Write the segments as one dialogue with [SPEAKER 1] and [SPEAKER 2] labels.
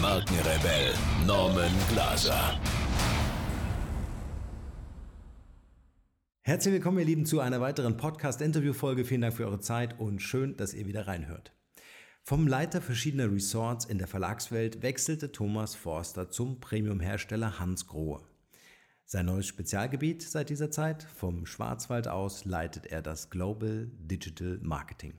[SPEAKER 1] Markenrebell Norman Glaser.
[SPEAKER 2] Herzlich willkommen, ihr Lieben, zu einer weiteren Podcast-Interview-Folge. Vielen Dank für eure Zeit und schön, dass ihr wieder reinhört. Vom Leiter verschiedener Resorts in der Verlagswelt wechselte Thomas Forster zum Premium-Hersteller Hans Grohe. Sein neues Spezialgebiet seit dieser Zeit, vom Schwarzwald aus, leitet er das Global Digital Marketing.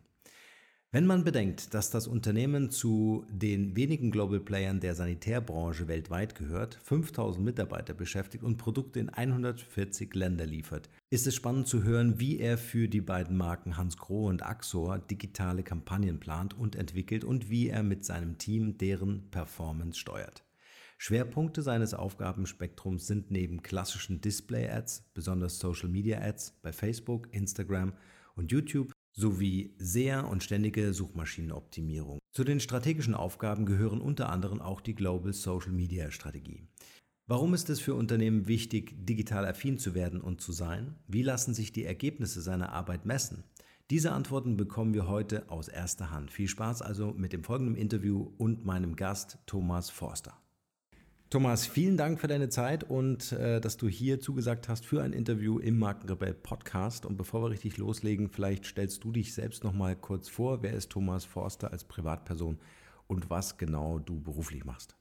[SPEAKER 2] Wenn man bedenkt, dass das Unternehmen zu den wenigen Global Playern der Sanitärbranche weltweit gehört, 5000 Mitarbeiter beschäftigt und Produkte in 140 Länder liefert, ist es spannend zu hören, wie er für die beiden Marken Hans Grohe und Axor digitale Kampagnen plant und entwickelt und wie er mit seinem Team deren Performance steuert. Schwerpunkte seines Aufgabenspektrums sind neben klassischen Display-Ads, besonders Social-Media-Ads bei Facebook, Instagram und YouTube sowie SEA und ständige Suchmaschinenoptimierung. Zu den strategischen Aufgaben gehören unter anderem auch die Global Social Media Strategie. Warum ist es für Unternehmen wichtig, digital affin zu werden und zu sein? Wie lassen sich die Ergebnisse seiner Arbeit messen? Diese Antworten bekommen wir heute aus erster Hand. Viel Spaß also mit dem folgenden Interview und meinem Gast Thomas Forster. Thomas, vielen Dank für deine Zeit und äh, dass du hier zugesagt hast für ein Interview im Markenrebell Podcast. Und bevor wir richtig loslegen, vielleicht stellst du dich selbst noch mal kurz vor. Wer ist Thomas Forster als Privatperson und was genau du beruflich machst?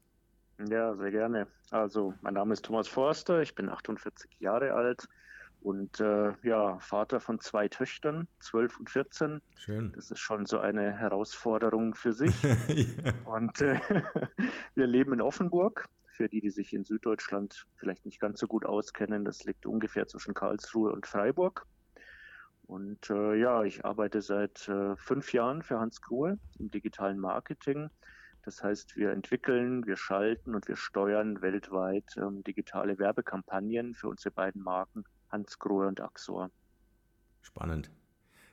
[SPEAKER 3] Ja, sehr gerne. Also, mein Name ist Thomas Forster, ich bin 48 Jahre alt und äh, ja, Vater von zwei Töchtern, 12 und 14. Schön. Das ist schon so eine Herausforderung für sich. ja. Und äh, wir leben in Offenburg für die, die sich in Süddeutschland vielleicht nicht ganz so gut auskennen, das liegt ungefähr zwischen Karlsruhe und Freiburg. Und äh, ja, ich arbeite seit äh, fünf Jahren für Hans Grohe im digitalen Marketing. Das heißt, wir entwickeln, wir schalten und wir steuern weltweit ähm, digitale Werbekampagnen für unsere beiden Marken Hans Grohe und Axor.
[SPEAKER 2] Spannend.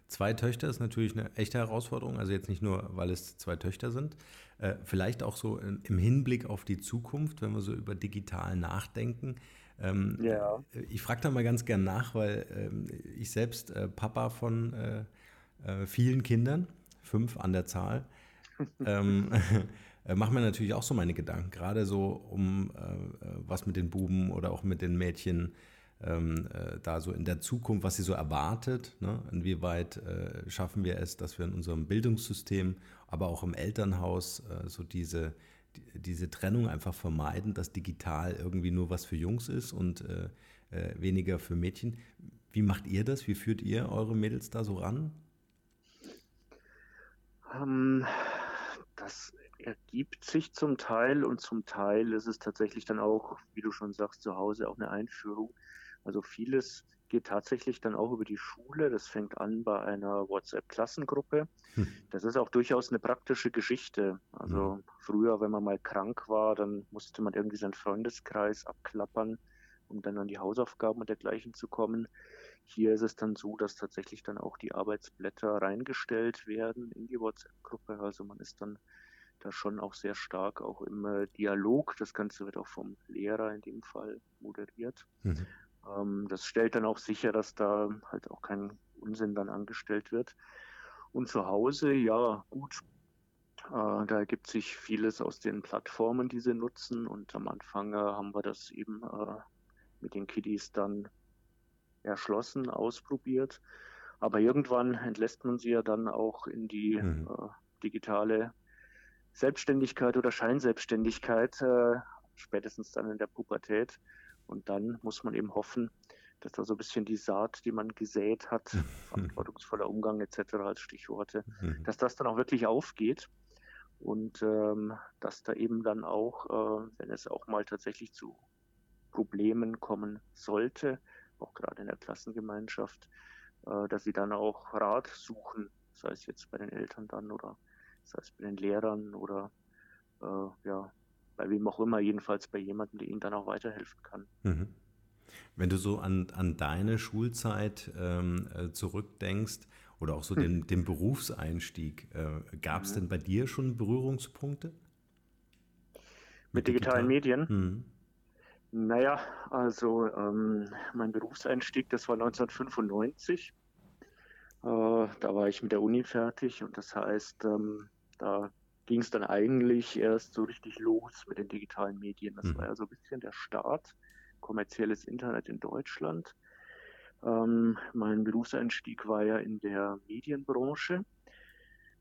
[SPEAKER 2] Zwei Töchter ist natürlich eine echte Herausforderung, also jetzt nicht nur, weil es zwei Töchter sind, äh, vielleicht auch so im Hinblick auf die Zukunft, wenn wir so über digital nachdenken. Ähm, ja. Ich frage da mal ganz gern nach, weil ähm, ich selbst äh, Papa von äh, äh vielen Kindern, fünf an der Zahl, ähm, äh, mache mir natürlich auch so meine Gedanken, gerade so um äh, was mit den Buben oder auch mit den Mädchen ähm, äh, da so in der Zukunft, was sie so erwartet. Ne? Inwieweit äh, schaffen wir es, dass wir in unserem Bildungssystem, aber auch im Elternhaus äh, so diese, die, diese Trennung einfach vermeiden, dass digital irgendwie nur was für Jungs ist und äh, äh, weniger für Mädchen. Wie macht ihr das? Wie führt ihr eure Mädels da so ran?
[SPEAKER 3] Um, ähm, das ergibt sich zum Teil und zum Teil ist es tatsächlich dann auch, wie du schon sagst, zu Hause auch eine Einführung. Also vieles geht tatsächlich dann auch über die Schule. Das fängt an bei einer WhatsApp-Klassengruppe. Hm. Das ist auch durchaus eine praktische Geschichte. Also hm. früher, wenn man mal krank war, dann musste man irgendwie seinen Freundeskreis abklappern, um dann an die Hausaufgaben und dergleichen zu kommen. Hier ist es dann so, dass tatsächlich dann auch die Arbeitsblätter reingestellt werden in die WhatsApp-Gruppe. Also man ist dann da schon auch sehr stark auch im äh, Dialog. Das Ganze wird auch vom Lehrer in dem Fall moderiert. Mhm. Ähm, das stellt dann auch sicher, dass da halt auch kein Unsinn dann angestellt wird. Und zu Hause, ja, gut. Äh, da ergibt sich vieles aus den Plattformen, die sie nutzen. Und am Anfang äh, haben wir das eben äh, mit den Kiddies dann erschlossen, ausprobiert. Aber irgendwann entlässt man sie ja dann auch in die mhm. äh, digitale Selbstständigkeit oder Scheinselbstständigkeit, äh, spätestens dann in der Pubertät. Und dann muss man eben hoffen, dass da so ein bisschen die Saat, die man gesät hat, verantwortungsvoller Umgang etc. als Stichworte, mhm. dass das dann auch wirklich aufgeht und ähm, dass da eben dann auch, äh, wenn es auch mal tatsächlich zu Problemen kommen sollte, auch gerade in der Klassengemeinschaft, äh, dass sie dann auch Rat suchen, sei es jetzt bei den Eltern dann oder sei es bei den Lehrern oder äh, ja, bei wem auch immer, jedenfalls bei jemandem, der ihnen dann auch weiterhelfen kann. Mhm.
[SPEAKER 2] Wenn du so an, an deine Schulzeit ähm, äh, zurückdenkst oder auch so hm. den, den Berufseinstieg, äh, gab es mhm. denn bei dir schon Berührungspunkte?
[SPEAKER 3] Mit, Mit digitalen digital? Medien? Mhm. Naja, also ähm, mein Berufseinstieg, das war 1995. Äh, da war ich mit der Uni fertig und das heißt, ähm, da ging es dann eigentlich erst so richtig los mit den digitalen Medien. Das mhm. war ja so ein bisschen der Start, kommerzielles Internet in Deutschland. Ähm, mein Berufseinstieg war ja in der Medienbranche.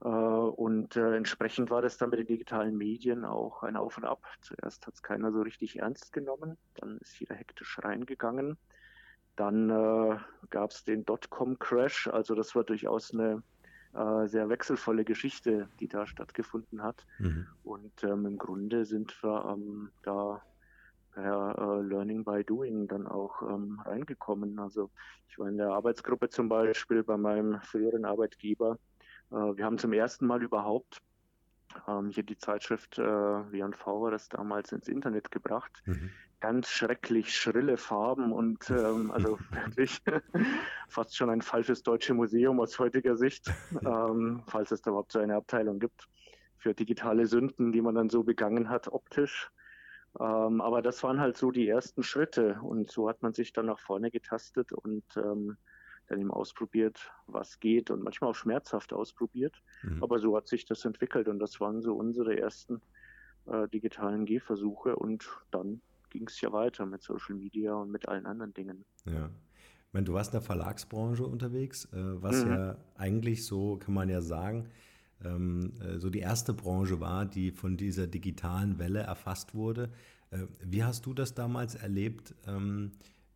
[SPEAKER 3] Äh, und äh, entsprechend war das dann mit den digitalen Medien auch ein Auf und Ab. Zuerst hat es keiner so richtig ernst genommen, dann ist jeder hektisch reingegangen. Dann äh, gab es den Dotcom-Crash, also das war durchaus eine äh, sehr wechselvolle Geschichte, die da stattgefunden hat. Mhm. Und ähm, im Grunde sind wir ähm, da per äh, Learning by Doing dann auch ähm, reingekommen. Also ich war in der Arbeitsgruppe zum Beispiel bei meinem früheren Arbeitgeber. Äh, wir haben zum ersten Mal überhaupt ähm, hier die Zeitschrift äh, W&V das damals ins Internet gebracht. Mhm. Ganz schrecklich schrille Farben und ähm, also wirklich fast schon ein falsches deutsche Museum aus heutiger Sicht, ähm, falls es da überhaupt so eine Abteilung gibt für digitale Sünden, die man dann so begangen hat optisch. Ähm, aber das waren halt so die ersten Schritte und so hat man sich dann nach vorne getastet und ähm, dann eben ausprobiert, was geht und manchmal auch schmerzhaft ausprobiert. Mhm. Aber so hat sich das entwickelt und das waren so unsere ersten äh, digitalen Gehversuche und dann ging es ja weiter mit Social Media und mit allen anderen Dingen.
[SPEAKER 2] Ja. Ich meine, du warst in der Verlagsbranche unterwegs, äh, was mhm. ja eigentlich so, kann man ja sagen, ähm, äh, so die erste Branche war, die von dieser digitalen Welle erfasst wurde. Äh, wie hast du das damals erlebt, ähm,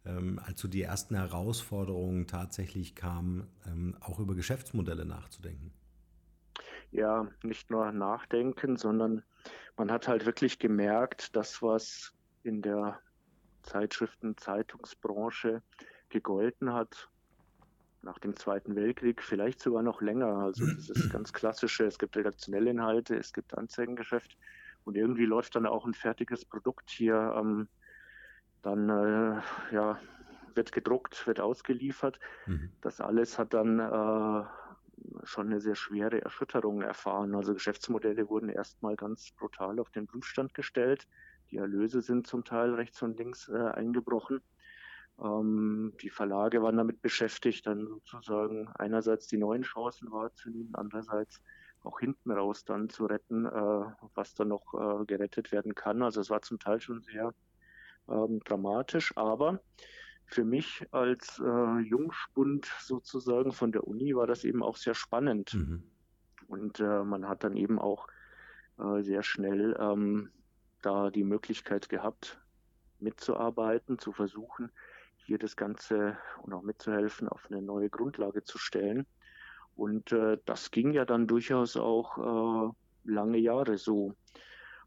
[SPEAKER 2] ähm, als so die ersten Herausforderungen tatsächlich kamen, auch über Geschäftsmodelle nachzudenken?
[SPEAKER 3] Ja, nicht nur nachdenken, sondern man hat halt wirklich gemerkt, dass was in der Zeitschriften-, Zeitungsbranche gegolten hat, nach dem Zweiten Weltkrieg, vielleicht sogar noch länger. Also das ist ganz klassische, es gibt redaktionelle Inhalte, es gibt Anzeigengeschäft und irgendwie läuft dann auch ein fertiges Produkt hier. Ähm, dann äh, ja, wird gedruckt, wird ausgeliefert. Mhm. Das alles hat dann äh, schon eine sehr schwere Erschütterung erfahren. Also Geschäftsmodelle wurden erstmal ganz brutal auf den Prüfstand gestellt. Die Erlöse sind zum Teil rechts und links äh, eingebrochen. Ähm, die Verlage waren damit beschäftigt, dann sozusagen einerseits die neuen Chancen wahrzunehmen, andererseits auch hinten raus dann zu retten, äh, was dann noch äh, gerettet werden kann. Also es war zum Teil schon sehr ähm, dramatisch, aber für mich als äh, Jungspund sozusagen von der Uni war das eben auch sehr spannend. Mhm. Und äh, man hat dann eben auch äh, sehr schnell ähm, da die Möglichkeit gehabt, mitzuarbeiten, zu versuchen, hier das Ganze und auch mitzuhelfen, auf eine neue Grundlage zu stellen. Und äh, das ging ja dann durchaus auch äh, lange Jahre so.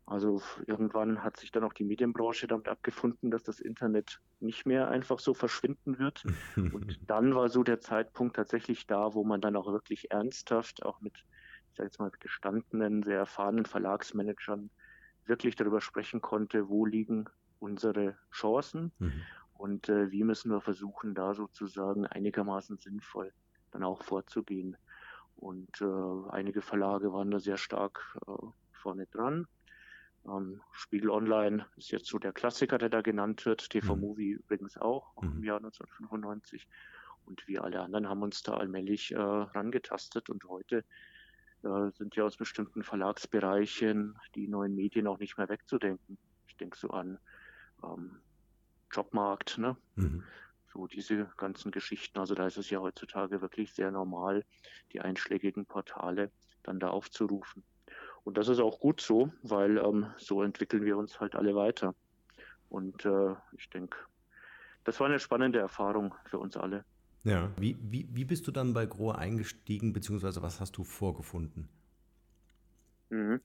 [SPEAKER 3] Also irgendwann hat sich dann auch die Medienbranche damit abgefunden, dass das Internet nicht mehr einfach so verschwinden wird. Und dann war so der Zeitpunkt tatsächlich da, wo man dann auch wirklich ernsthaft, auch mit, ich sage jetzt mal, gestandenen, sehr erfahrenen Verlagsmanagern wirklich darüber sprechen konnte, wo liegen unsere Chancen mhm. Und äh, wie müssen wir versuchen, da sozusagen einigermaßen sinnvoll dann auch vorzugehen. Und äh, einige Verlage waren da sehr stark äh, vorne dran. Ähm, Spiegel Online ist jetzt so der Klassiker, der da genannt wird. TV mhm. Movie übrigens auch, auch mhm. im Jahr 1995. Und wir alle anderen haben uns da allmählich äh, rangetastet. Und heute äh, sind ja aus bestimmten Verlagsbereichen die neuen Medien auch nicht mehr wegzudenken. Ich denke so an ähm, Jobmarkt, ne? Mhm. So diese ganzen Geschichten. Also da ist es ja heutzutage wirklich sehr normal, die einschlägigen Portale dann da aufzurufen. Und das ist auch gut so, weil ähm, so entwickeln wir uns halt alle weiter. Und äh, ich denke, das war eine spannende Erfahrung für uns alle.
[SPEAKER 2] Ja. Wie, wie, wie bist du dann bei Grohe eingestiegen, beziehungsweise was hast du vorgefunden?
[SPEAKER 3] Mhm.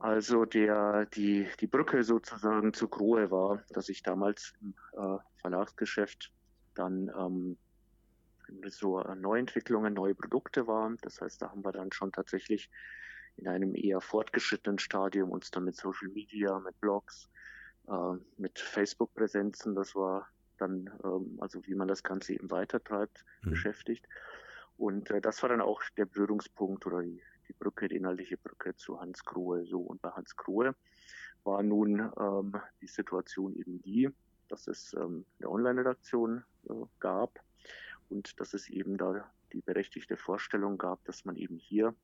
[SPEAKER 3] Also der, die, die Brücke sozusagen zu Grohe war, dass ich damals im äh, Verlagsgeschäft dann ähm, so Neuentwicklungen, neue Produkte waren. Das heißt, da haben wir dann schon tatsächlich in einem eher fortgeschrittenen Stadium uns dann mit Social Media, mit Blogs, äh, mit Facebook-Präsenzen, das war dann, ähm, also wie man das Ganze eben weitertreibt, mhm. beschäftigt. Und äh, das war dann auch der Berührungspunkt oder die, die Brücke, die inhaltliche Brücke zu Hans Grohe. So und bei Hans Grohe war nun ähm, die Situation eben die, dass es ähm, eine Online-Redaktion äh, gab und dass es eben da die berechtigte Vorstellung gab, dass man eben hier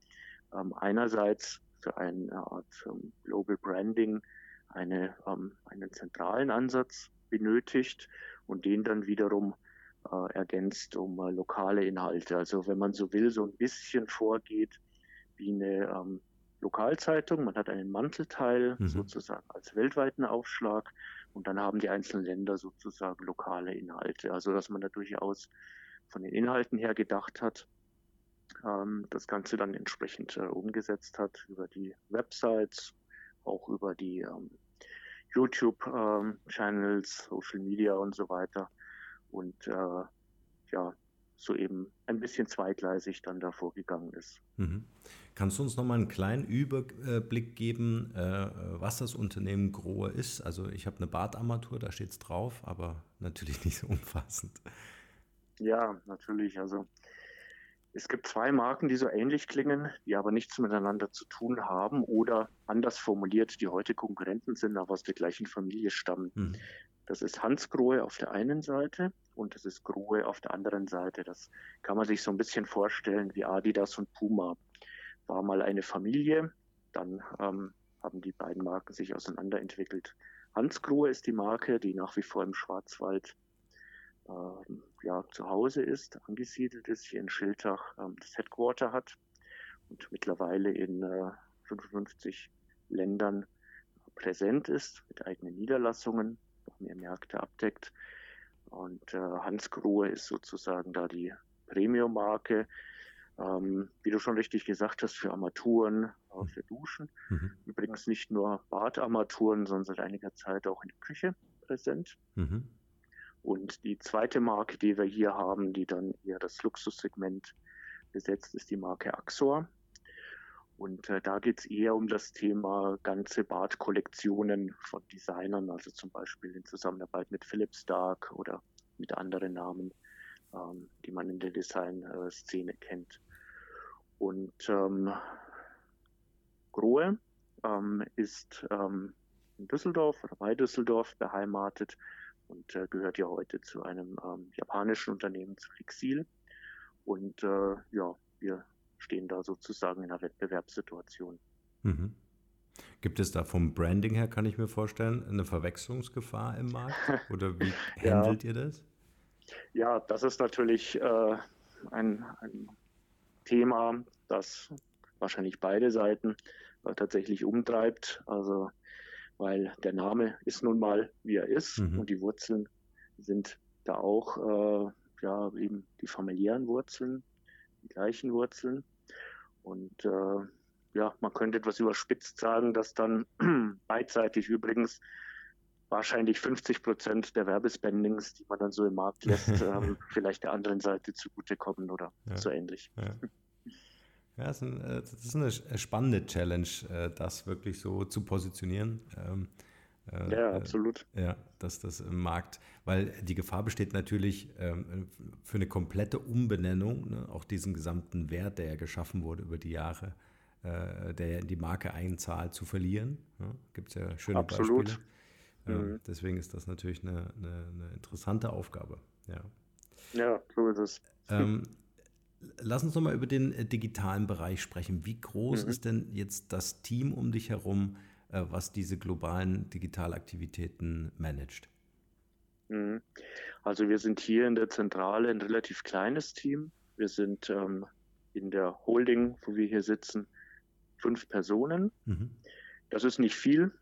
[SPEAKER 3] ähm, einerseits für eine Art ähm, Global Branding eine, ähm, einen zentralen Ansatz benötigt und den dann wiederum äh, ergänzt um äh, lokale Inhalte. Also wenn man so will, so ein bisschen vorgeht wie eine ähm, Lokalzeitung. Man hat einen Mantelteil mhm. sozusagen als weltweiten Aufschlag und dann haben die einzelnen Länder sozusagen lokale Inhalte. Also dass man da durchaus von den Inhalten her gedacht hat, ähm, das Ganze dann entsprechend äh, umgesetzt hat über die Websites, auch über die ähm, YouTube-Channels, ähm, Social Media und so weiter. Und äh, ja, so eben ein bisschen zweigleisig dann da vorgegangen ist.
[SPEAKER 2] Mhm. Kannst du uns noch mal einen kleinen Überblick geben, äh, was das Unternehmen Grohe ist? Also ich habe eine Badarmatur, da steht es drauf, aber natürlich nicht so umfassend.
[SPEAKER 3] Ja, natürlich. Also es gibt zwei Marken, die so ähnlich klingen, die aber nichts miteinander zu tun haben oder anders formuliert, die heute Konkurrenten sind, aber aus der gleichen Familie stammen. Mhm. Das ist Hans Grohe auf der einen Seite und das ist Grohe auf der anderen Seite. Das kann man sich so ein bisschen vorstellen wie Adidas und Puma. War mal eine Familie, dann ähm, haben die beiden Marken sich auseinanderentwickelt. Hans Grohe ist die Marke, die nach wie vor im Schwarzwald ja, zu Hause ist, angesiedelt ist, hier in Schiltach ähm, das Headquarter hat und mittlerweile in äh, 55 Ländern präsent ist, mit eigenen Niederlassungen, noch mehr Märkte abdeckt. Und äh, Hans Grohe ist sozusagen da die Premium-Marke, ähm, wie du schon richtig gesagt hast, für Armaturen, äh, für Duschen. Mhm. Übrigens nicht nur Badarmaturen, sondern seit einiger Zeit auch in der Küche präsent. Mhm. Und die zweite Marke, die wir hier haben, die dann eher das Luxussegment besetzt, ist die Marke Axor. Und äh, da geht es eher um das Thema ganze Badkollektionen von Designern, also zum Beispiel in Zusammenarbeit mit Philip Stark oder mit anderen Namen, ähm, die man in der Design-Szene kennt. Und ähm, Grohe ähm, ist ähm, in Düsseldorf oder bei Düsseldorf beheimatet und äh, gehört ja heute zu einem ähm, japanischen Unternehmen, zu Fixil. Und äh, ja, wir stehen da sozusagen in einer Wettbewerbssituation. Mhm.
[SPEAKER 2] Gibt es da vom Branding her, kann ich mir vorstellen, eine Verwechslungsgefahr im Markt? Oder wie ja. handelt ihr das?
[SPEAKER 3] Ja, das ist natürlich äh, ein, ein, Thema, das wahrscheinlich beide Seiten äh, tatsächlich umtreibt. Also weil der Name ist nun mal, wie er ist mhm. und die Wurzeln sind da auch äh, ja eben die familiären Wurzeln, die gleichen Wurzeln und äh, ja, man könnte etwas überspitzt sagen, dass dann beidseitig übrigens wahrscheinlich 50 Prozent der Werbespendings, die man dann so im Markt lässt, ähm, vielleicht der anderen Seite zugutekommen oder ja. so ähnlich. Ja.
[SPEAKER 2] Ja, das ist, ein, äh, das ist eine spannende Challenge, äh, das wirklich so zu positionieren. Ähm,
[SPEAKER 3] äh, ja, absolut.
[SPEAKER 2] Ja, dass das im Markt, weil die Gefahr besteht natürlich ähm, für eine komplette Umbenennung, ne, auch diesen gesamten Wert, der ja geschaffen wurde über die Jahre, der in die Marke einzahlt, zu verlieren. Gibt es ja schöne absolut. Beispiele. Mhm. Deswegen ist das natürlich eine, eine, eine interessante Aufgabe. Ja.
[SPEAKER 3] ja, so ist es. Ähm,
[SPEAKER 2] Lass uns nochmal über den äh, digitalen Bereich sprechen. Wie groß mhm. ist denn jetzt das Team um dich herum, äh, was diese globalen Digitalaktivitäten managt?
[SPEAKER 3] Mhm. Also wir sind hier in der Zentrale ein relativ kleines Team. Wir sind ähm, in der Holding, wo wir hier sitzen, fünf Personen. Mhm. Das ist nicht viel,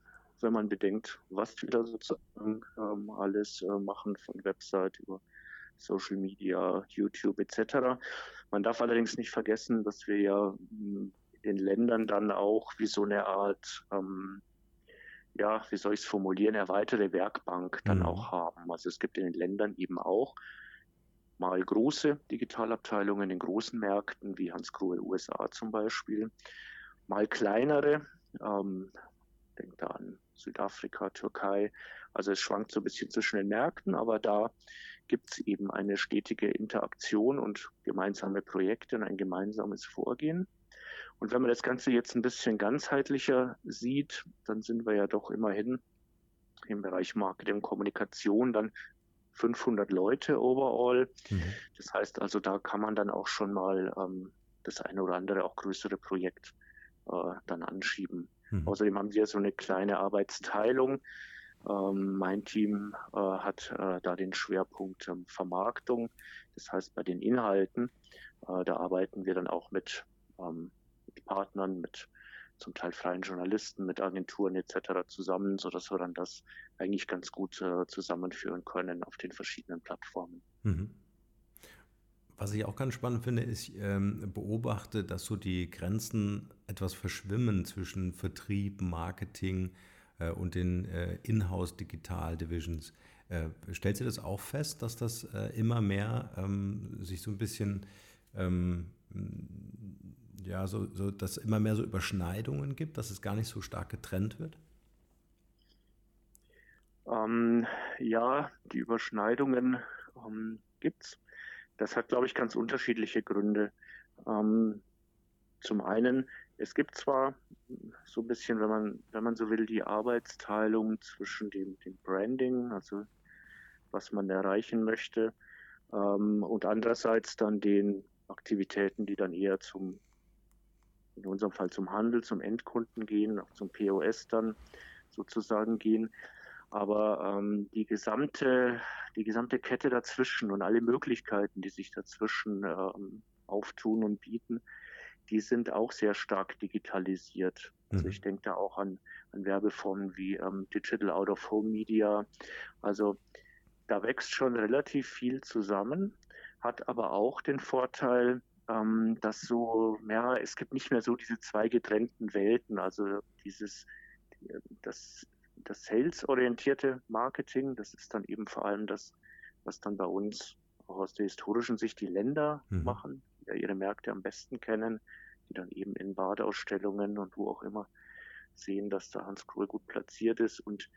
[SPEAKER 3] wenn man bedenkt, was wir da sozusagen ähm, alles äh, machen, von Website über Social Media, YouTube etc. Man darf allerdings nicht vergessen, dass wir ja hm, in den Ländern dann auch wie so eine Art, ähm, ja, wie soll ich es formulieren, erweiterte Werkbank dann mhm. auch haben. Also es gibt in den Ländern eben auch mal große Digitalabteilungen in großen Märkten, wie Hans Grohe USA zum Beispiel. mal kleinere. Ähm, denkt da an Südafrika, Türkei. Also es schwankt so ein bisschen zwischen den Märkten, aber da gibt es eben eine stetige Interaktion und gemeinsame Projekte und ein gemeinsames Vorgehen. Und wenn man das Ganze jetzt ein bisschen ganzheitlicher sieht, dann sind wir ja doch immerhin im Bereich Marketing und Kommunikation dann 500 Leute overall. Mhm. Das heißt also, da kann man dann auch schon mal ähm, das eine oder andere auch größere Projekt äh, dann anschieben. Mhm. Außerdem haben wir so eine kleine Arbeitsteilung. Ähm, mein Team äh, hat äh, da den Schwerpunkt ähm, Vermarktung. Das heißt, bei den Inhalten, äh, da arbeiten wir dann auch mit, ähm, mit Partnern, mit zum Teil freien Journalisten, mit Agenturen etc. zusammen, sodass wir dann das eigentlich ganz gut äh, zusammenführen können auf den verschiedenen Plattformen. Mhm.
[SPEAKER 2] Was ich auch ganz spannend finde, ist, ich ähm, beobachte, dass so die Grenzen etwas verschwimmen zwischen Vertrieb, Marketing äh, und den äh, Inhouse Digital Divisions. Äh, stellt sie das auch fest, dass das äh, immer mehr ähm, sich so ein bisschen ähm, ja, so, so, dass immer mehr so Überschneidungen gibt, dass es gar nicht so stark getrennt wird?
[SPEAKER 3] Ähm, ja, die Überschneidungen ähm, es. Das hat, glaube ich, ganz unterschiedliche Gründe. Ähm, zum einen, es gibt zwar so ein bisschen, wenn man, wenn man so will, die Arbeitsteilung zwischen dem, dem Branding, also was man erreichen möchte, ähm, und andererseits dann den Aktivitäten, die dann eher zum in unserem Fall zum Handel, zum Endkunden gehen, auch zum POS dann sozusagen gehen. Aber ähm, die gesamte, die gesamte Kette dazwischen und alle Möglichkeiten, die sich dazwischen ähm, auftun und bieten, die sind auch sehr stark digitalisiert. Also mhm. ich denke da auch an, an Werbeformen wie ähm, Digital Out of Home Media. Also da wächst schon relativ viel zusammen, hat aber auch den Vorteil, ähm, dass so, ja, es gibt nicht mehr so diese zwei getrennten Welten, also dieses, das, das Sales-orientierte Marketing, das ist dann eben vor allem das, was dann bei uns auch aus der historischen Sicht die Länder mhm. machen, die ja ihre Märkte am besten kennen, die dann eben in Badeausstellungen und wo auch immer sehen, dass da Hans Krohl gut platziert ist und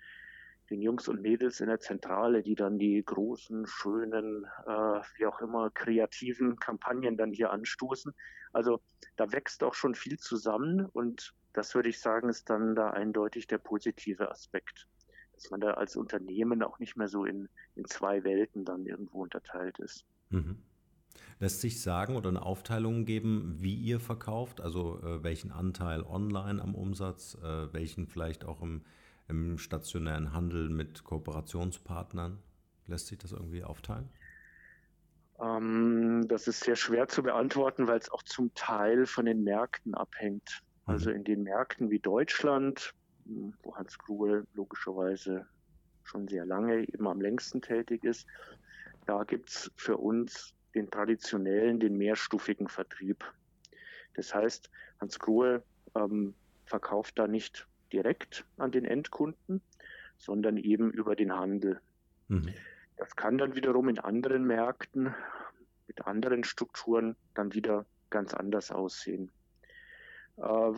[SPEAKER 3] den Jungs und Mädels in der Zentrale, die dann die großen, schönen, äh, wie auch immer, kreativen Kampagnen dann hier anstoßen. Also da wächst auch schon viel zusammen und das würde ich sagen, ist dann da eindeutig der positive Aspekt, dass man da als Unternehmen auch nicht mehr so in, in zwei Welten dann irgendwo unterteilt ist. Mhm.
[SPEAKER 2] Lässt sich sagen oder eine Aufteilung geben, wie ihr verkauft, also äh, welchen Anteil online am Umsatz, äh, welchen vielleicht auch im im stationären Handel mit Kooperationspartnern? Lässt sich das irgendwie aufteilen?
[SPEAKER 3] Ähm, das ist sehr schwer zu beantworten, weil es auch zum Teil von den Märkten abhängt. Mhm. Also in den Märkten wie Deutschland, wo Hans Krugel logischerweise schon sehr lange, eben am längsten tätig ist, da gibt es für uns den traditionellen, den mehrstufigen Vertrieb. Das heißt, Hans Krugel ähm, verkauft da nicht direkt an den Endkunden, sondern eben über den Handel. Mhm. Das kann dann wiederum in anderen Märkten mit anderen Strukturen dann wieder ganz anders aussehen. Äh,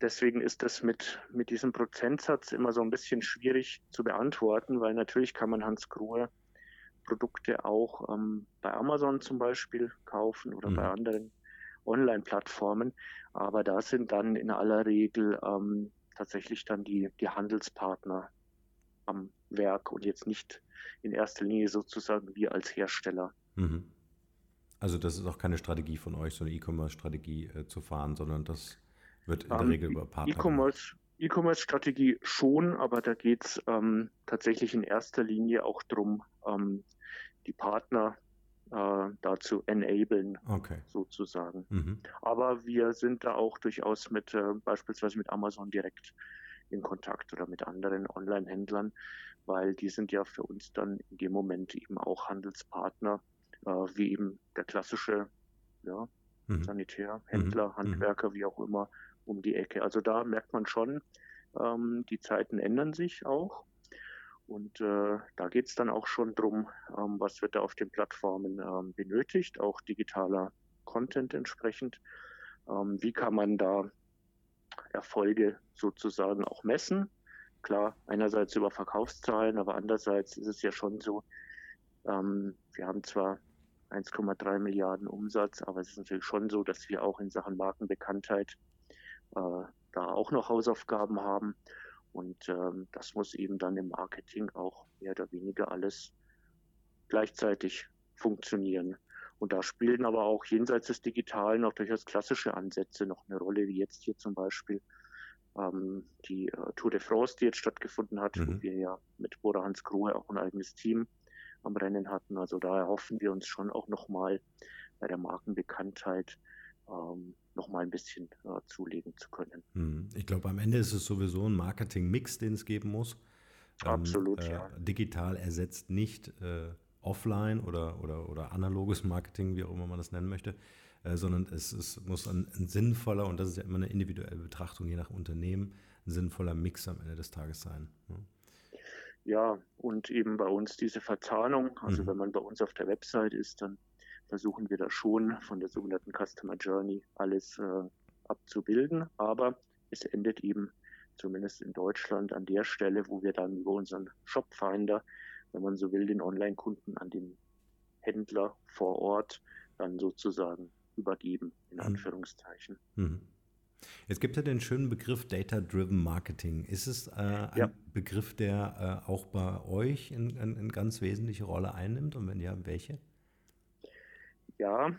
[SPEAKER 3] deswegen ist das mit, mit diesem Prozentsatz immer so ein bisschen schwierig zu beantworten, weil natürlich kann man Hans Grohe Produkte auch ähm, bei Amazon zum Beispiel kaufen oder mhm. bei anderen Online-Plattformen. Aber da sind dann in aller Regel ähm, tatsächlich dann die, die Handelspartner am Werk und jetzt nicht in erster Linie sozusagen wir als Hersteller. Mhm.
[SPEAKER 2] Also das ist auch keine Strategie von euch, so eine E-Commerce-Strategie äh, zu fahren, sondern das wird in der ähm, Regel über Partner.
[SPEAKER 3] E-Commerce E-Commerce-Strategie schon, aber da geht es ähm, tatsächlich in erster Linie auch darum, ähm, die Partner äh, dazu enablen, okay. sozusagen. Mhm. Aber wir sind da auch durchaus mit äh, beispielsweise mit Amazon direkt in Kontakt oder mit anderen Online-Händlern, weil die sind ja für uns dann in dem Moment eben auch Handelspartner, äh, wie eben der klassische ja, mhm. Sanitär, Händler, mhm. Handwerker, wie auch immer, um die Ecke. Also da merkt man schon, ähm, die Zeiten ändern sich auch. Und äh, da geht es dann auch schon drum, ähm, was wird da auf den Plattformen ähm, benötigt, auch digitaler Content entsprechend. Ähm, wie kann man da Erfolge sozusagen auch messen. Klar, einerseits über Verkaufszahlen, aber andererseits ist es ja schon so, ähm, wir haben zwar 1,3 Milliarden Umsatz, aber es ist natürlich schon so, dass wir auch in Sachen Markenbekanntheit äh, da auch noch Hausaufgaben haben. Und ähm, das muss eben dann im Marketing auch mehr oder weniger alles gleichzeitig funktionieren. Und da spielen aber auch jenseits des Digitalen auch durchaus klassische Ansätze noch eine Rolle, wie jetzt hier zum Beispiel ähm, die äh, Tour de France, die jetzt stattgefunden hat, mhm. wo wir ja mit Bora Hans Grohe auch ein eigenes Team am Rennen hatten. Also da erhoffen wir uns schon auch nochmal bei der Markenbekanntheit ähm, nochmal ein bisschen äh, zulegen zu können.
[SPEAKER 2] Mhm. Ich glaube, am Ende ist es sowieso ein Marketing-Mix, den es geben muss.
[SPEAKER 3] Ähm, Absolut,
[SPEAKER 2] ähm, äh,
[SPEAKER 3] ja.
[SPEAKER 2] Digital ersetzt nicht äh, offline oder, oder, oder analoges Marketing, wie auch immer man das nennen möchte, äh, sondern es, es muss ein, ein, sinnvoller, und das ist ja immer eine individuelle Betrachtung, je nach Unternehmen, ein sinnvoller Mix am Ende des Tages sein.
[SPEAKER 3] Ne? Ja, und eben bei uns diese Verzahnung, also mhm. wenn man bei uns auf der Website ist, dann versuchen wir da schon von der sogenannten Customer Journey alles äh, abzubilden, aber es endet eben zumindest in Deutschland an der Stelle, wo wir dann über unseren Shopfinder wenn man so will, den Online-Kunden an den Händler vor Ort dann sozusagen übergeben, in mhm. Anführungszeichen. Mhm.
[SPEAKER 2] Es gibt ja den schönen Begriff Data-Driven Marketing. Ist es äh, ein ja. Begriff, der äh, auch bei euch eine in, in ganz wesentliche Rolle einnimmt? Und wenn ja, welche?
[SPEAKER 3] Ja,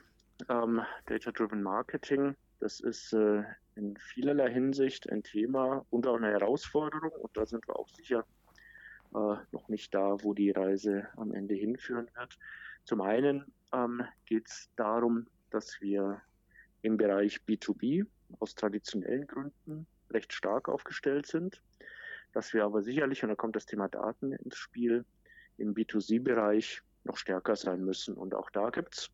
[SPEAKER 3] ähm, Data-Driven Marketing, das ist äh, in vielerlei Hinsicht ein Thema und auch eine Herausforderung. Und da sind wir auch sicher äh, noch nicht da, wo die Reise am Ende hinführen wird. Zum einen ähm, geht es darum, dass wir im Bereich B2B aus traditionellen Gründen recht stark aufgestellt sind, dass wir aber sicherlich, und da kommt das Thema Daten ins Spiel, im B2C-Bereich noch stärker sein müssen. Und auch da gibt es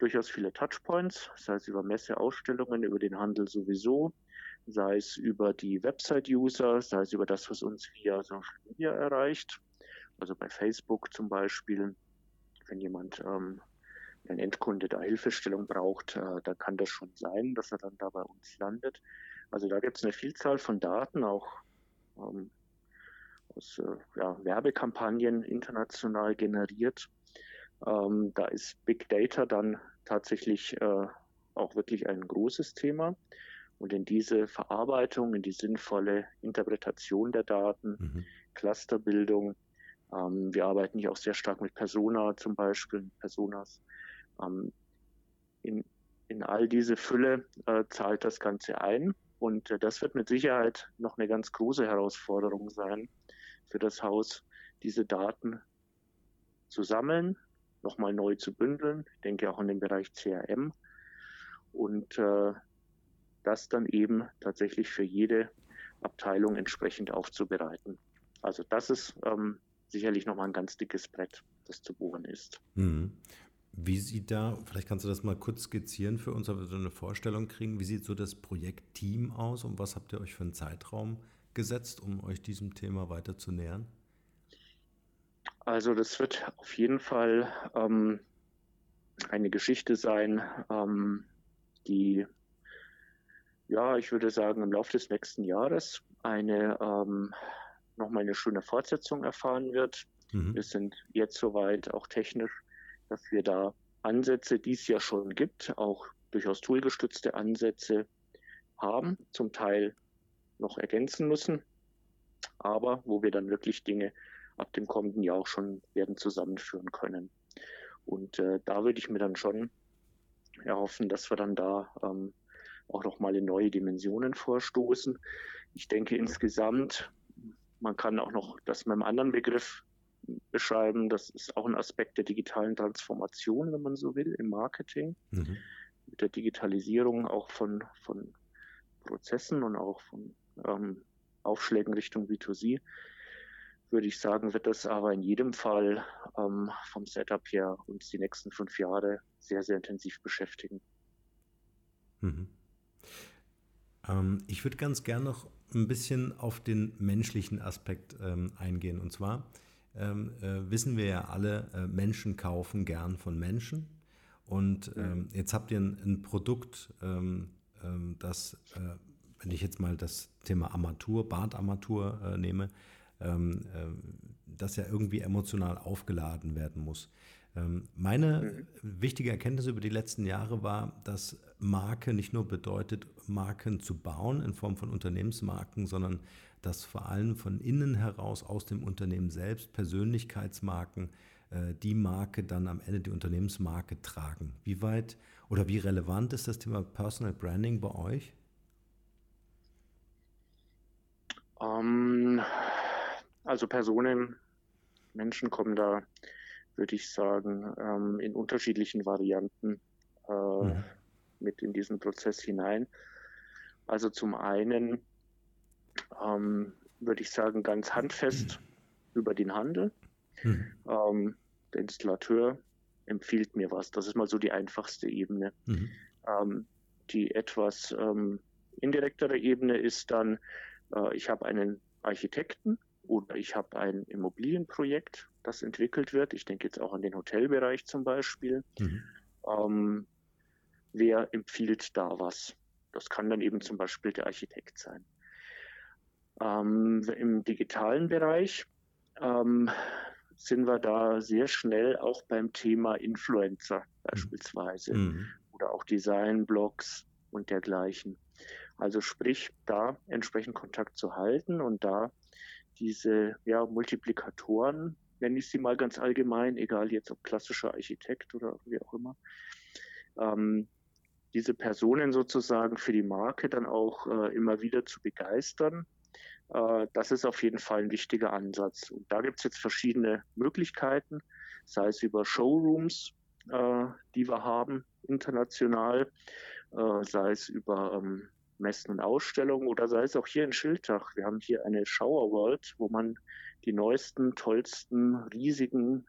[SPEAKER 3] durchaus viele Touchpoints, sei es über Messeausstellungen, über den Handel sowieso, sei es über die Website-User, sei es über das, was uns via Social Media erreicht. Also bei Facebook zum Beispiel, wenn jemand, ähm, ein Endkunde da Hilfestellung braucht, äh, da kann das schon sein, dass er dann da bei uns landet. Also da gibt es eine Vielzahl von Daten, auch ähm, aus äh, ja, Werbekampagnen international generiert. Ähm, da ist Big Data dann tatsächlich äh, auch wirklich ein großes Thema und in diese Verarbeitung, in die sinnvolle Interpretation der Daten, mhm. Clusterbildung. Ähm, wir arbeiten hier auch sehr stark mit Persona zum Beispiel, Personas. Ähm, in, in all diese Fülle äh, zahlt das Ganze ein. Und äh, das wird mit Sicherheit noch eine ganz große Herausforderung sein für das Haus, diese Daten zu sammeln, nochmal neu zu bündeln. Ich denke auch in dem Bereich CRM und äh, das dann eben tatsächlich für jede Abteilung entsprechend aufzubereiten. Also das ist ähm, sicherlich nochmal ein ganz dickes Brett, das zu bohren ist.
[SPEAKER 2] Mhm. Wie sieht da, vielleicht kannst du das mal kurz skizzieren für uns, damit wir so eine Vorstellung kriegen, wie sieht so das Projektteam aus und was habt ihr euch für einen Zeitraum gesetzt, um euch diesem Thema weiter zu nähern?
[SPEAKER 3] Also das wird auf jeden Fall ähm, eine Geschichte sein, ähm, die ja, ich würde sagen, im Laufe des nächsten Jahres eine ähm, nochmal eine schöne Fortsetzung erfahren wird. Mhm. Wir sind jetzt soweit auch technisch, dass wir da Ansätze, die es ja schon gibt, auch durchaus toolgestützte Ansätze haben, zum Teil noch ergänzen müssen, aber wo wir dann wirklich Dinge ab dem kommenden Jahr auch schon werden zusammenführen können. Und äh, da würde ich mir dann schon erhoffen, dass wir dann da ähm, auch nochmal in neue Dimensionen vorstoßen. Ich denke insgesamt, man kann auch noch das mit einem anderen Begriff beschreiben. Das ist auch ein Aspekt der digitalen Transformation, wenn man so will, im Marketing. Mhm. Mit der Digitalisierung auch von, von Prozessen und auch von ähm, Aufschlägen Richtung B2C, würde ich sagen, wird das aber in jedem Fall ähm, vom Setup her uns die nächsten fünf Jahre sehr, sehr intensiv beschäftigen.
[SPEAKER 2] Mhm. Ähm, ich würde ganz gern noch ein bisschen auf den menschlichen Aspekt ähm, eingehen. Und zwar ähm, äh, wissen wir ja alle, äh, Menschen kaufen gern von Menschen. Und ähm, jetzt habt ihr ein, ein Produkt, ähm, ähm, das äh, wenn ich jetzt mal das Thema Armatur, Badarmatur äh, nehme, ähm, äh, das ja irgendwie emotional aufgeladen werden muss. Ähm, meine mhm. wichtige Erkenntnis über die letzten Jahre war, dass Marke nicht nur bedeutet, Marken zu bauen in Form von Unternehmensmarken, sondern dass vor allem von innen heraus aus dem Unternehmen selbst Persönlichkeitsmarken äh, die Marke dann am Ende die Unternehmensmarke tragen. Wie weit oder wie relevant ist das Thema Personal Branding bei euch?
[SPEAKER 3] Um, ähm, also Personen, Menschen kommen da, würde ich sagen, ähm, in unterschiedlichen Varianten äh, mhm. mit in diesen Prozess hinein. Also zum einen ähm, würde ich sagen, ganz handfest mhm. über den Handel. Mhm. Ähm, der Installateur empfiehlt mir was. Das ist mal so die einfachste Ebene. Mhm. Ähm, die etwas ähm, indirektere Ebene ist dann, äh, ich habe einen Architekten oder ich habe ein Immobilienprojekt, das entwickelt wird. Ich denke jetzt auch an den Hotelbereich zum Beispiel. Mhm. Ähm, wer empfiehlt da was? Das kann dann eben zum Beispiel der Architekt sein. Ähm, Im digitalen Bereich ähm, sind wir da sehr schnell auch beim Thema Influencer beispielsweise mhm. oder auch Designblogs und dergleichen. Also sprich, da entsprechend Kontakt zu halten und da diese ja, Multiplikatoren, nenne ich sie mal ganz allgemein, egal jetzt ob klassischer Architekt oder wie auch immer, ähm, diese Personen sozusagen für die Marke dann auch äh, immer wieder zu begeistern äh, das ist auf jeden Fall ein wichtiger Ansatz. Und da gibt es jetzt verschiedene Möglichkeiten, sei es über Showrooms, äh, die wir haben international, äh, sei es über ähm, Messen und Ausstellungen oder sei es auch hier in Schildach. Wir haben hier eine Shower World, wo man die neuesten, tollsten, riesigen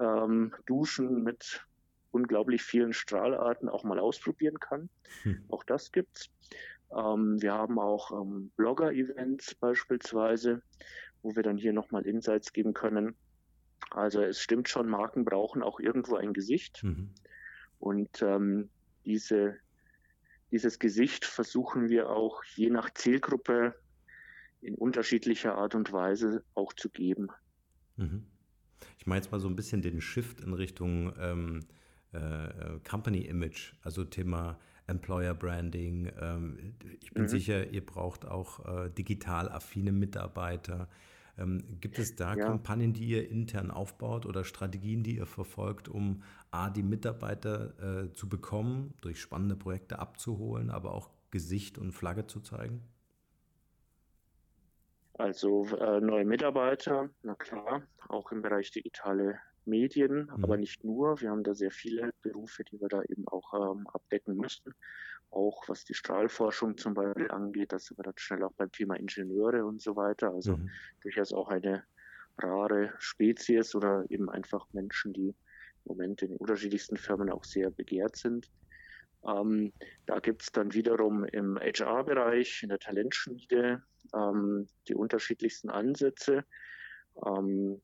[SPEAKER 3] ähm, Duschen mit unglaublich vielen Strahlarten auch mal ausprobieren kann. Hm. Auch das gibt's. Ähm, wir haben auch ähm, Blogger-Events beispielsweise, wo wir dann hier nochmal Insights geben können. Also es stimmt schon, Marken brauchen auch irgendwo ein Gesicht. Mhm. Und ähm, diese, dieses Gesicht versuchen wir auch je nach Zielgruppe in unterschiedlicher Art und Weise auch zu geben.
[SPEAKER 2] Mhm. Ich meine jetzt mal so ein bisschen den Shift in Richtung ähm, äh, äh Company Image, also Thema Employer Branding. Ähm, ich bin mhm. sicher, ihr braucht auch äh, digital affine Mitarbeiter. Ähm, gibt es da ja. Kampagnen, die ihr intern aufbaut oder Strategien, die ihr verfolgt, um A, die Mitarbeiter äh, zu bekommen, durch spannende Projekte abzuholen, aber auch Gesicht und Flagge zu zeigen?
[SPEAKER 3] Also äh, neue Mitarbeiter, na klar, auch im Bereich digitale Medien, mhm. aber nicht nur. Wir haben da sehr viele Berufe, die wir da eben auch ähm, abdecken müssen. Auch was die Strahlforschung zum Beispiel angeht, da sind wir dann schnell auch beim Thema Ingenieure und so weiter. Also mhm. durchaus auch eine rare Spezies oder eben einfach Menschen, die im Moment in den unterschiedlichsten Firmen auch sehr begehrt sind. Ähm, da gibt es dann wiederum im HR-Bereich, in der Talentschmiede, ähm, die unterschiedlichsten Ansätze. Ähm,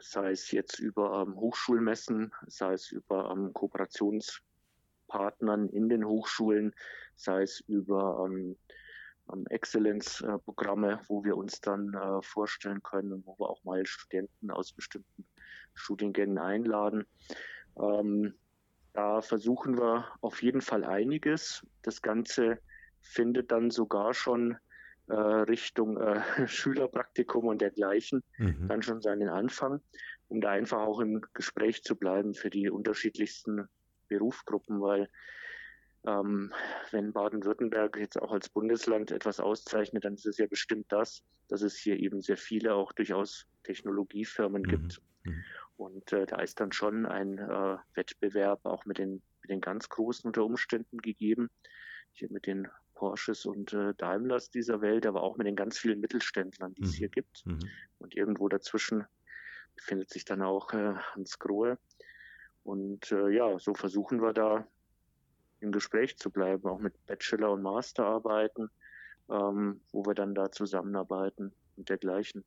[SPEAKER 3] sei es jetzt über ähm, Hochschulmessen, sei es über ähm, Kooperationspartnern in den Hochschulen, sei es über ähm, ähm Exzellenzprogramme, wo wir uns dann äh, vorstellen können und wo wir auch mal Studenten aus bestimmten Studiengängen einladen. Ähm, da versuchen wir auf jeden Fall einiges. Das Ganze findet dann sogar schon äh, Richtung äh, Schülerpraktikum und dergleichen mhm. dann schon seinen Anfang, um da einfach auch im Gespräch zu bleiben für die unterschiedlichsten Berufsgruppen, weil ähm, wenn Baden-Württemberg jetzt auch als Bundesland etwas auszeichnet, dann ist es ja bestimmt das, dass es hier eben sehr viele auch durchaus Technologiefirmen mhm. gibt. Mhm. Und äh, da ist dann schon ein äh, Wettbewerb auch mit den, mit den ganz Großen unter Umständen gegeben. Hier mit den Porsches und äh, Daimlers dieser Welt, aber auch mit den ganz vielen Mittelständlern, die es mhm. hier gibt. Mhm. Und irgendwo dazwischen befindet sich dann auch äh, Hans Grohe. Und äh, ja, so versuchen wir da im Gespräch zu bleiben, auch mit Bachelor- und Masterarbeiten, ähm, wo wir dann da zusammenarbeiten und dergleichen.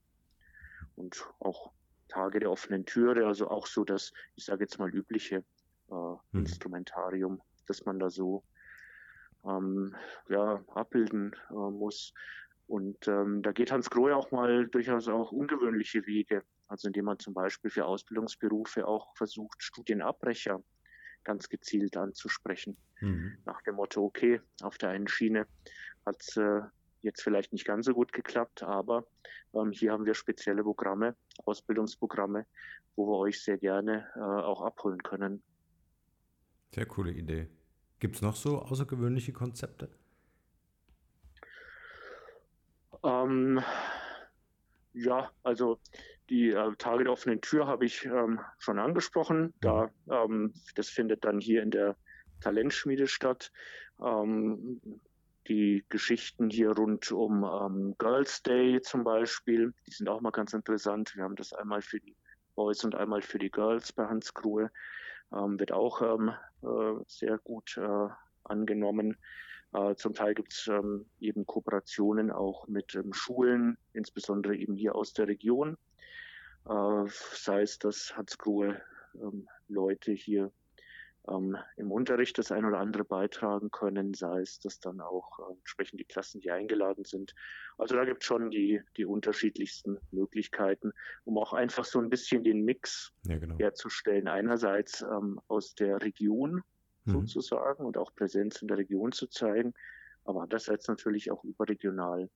[SPEAKER 3] Und auch Tage der offenen Türe, also auch so das, ich sage jetzt mal, übliche äh, mhm. Instrumentarium, dass man da so ähm, ja, abbilden äh, muss. Und ähm, da geht Hans Grohe auch mal durchaus auch ungewöhnliche Wege. Also indem man zum Beispiel für Ausbildungsberufe auch versucht, Studienabbrecher ganz gezielt anzusprechen. Mhm. Nach dem Motto, okay, auf der einen Schiene hat es äh, jetzt vielleicht nicht ganz so gut geklappt, aber ähm, hier haben wir spezielle Programme, Ausbildungsprogramme, wo wir euch sehr gerne äh, auch abholen können.
[SPEAKER 2] Sehr coole Idee. Gibt es noch so außergewöhnliche Konzepte?
[SPEAKER 3] Ähm, ja, also die äh, Tage der offenen Tür habe ich ähm, schon angesprochen. Da, ähm, das findet dann hier in der Talentschmiede statt. Ähm, die Geschichten hier rund um ähm, Girls Day zum Beispiel, die sind auch mal ganz interessant. Wir haben das einmal für die Boys und einmal für die Girls bei Hans Kruhe. Ähm, wird auch ähm, äh, sehr gut äh, angenommen. Äh, zum Teil gibt es ähm, eben Kooperationen auch mit ähm, Schulen, insbesondere eben hier aus der Region. Äh, sei es, dass Hans Kruhe ähm, Leute hier ähm, im Unterricht das ein oder andere beitragen können, sei es, dass dann auch äh, entsprechend die Klassen hier eingeladen sind. Also da gibt es schon die, die unterschiedlichsten Möglichkeiten, um auch einfach so ein bisschen den Mix ja, genau. herzustellen. Einerseits ähm, aus der Region mhm. sozusagen und auch Präsenz in der Region zu zeigen, aber andererseits natürlich auch überregional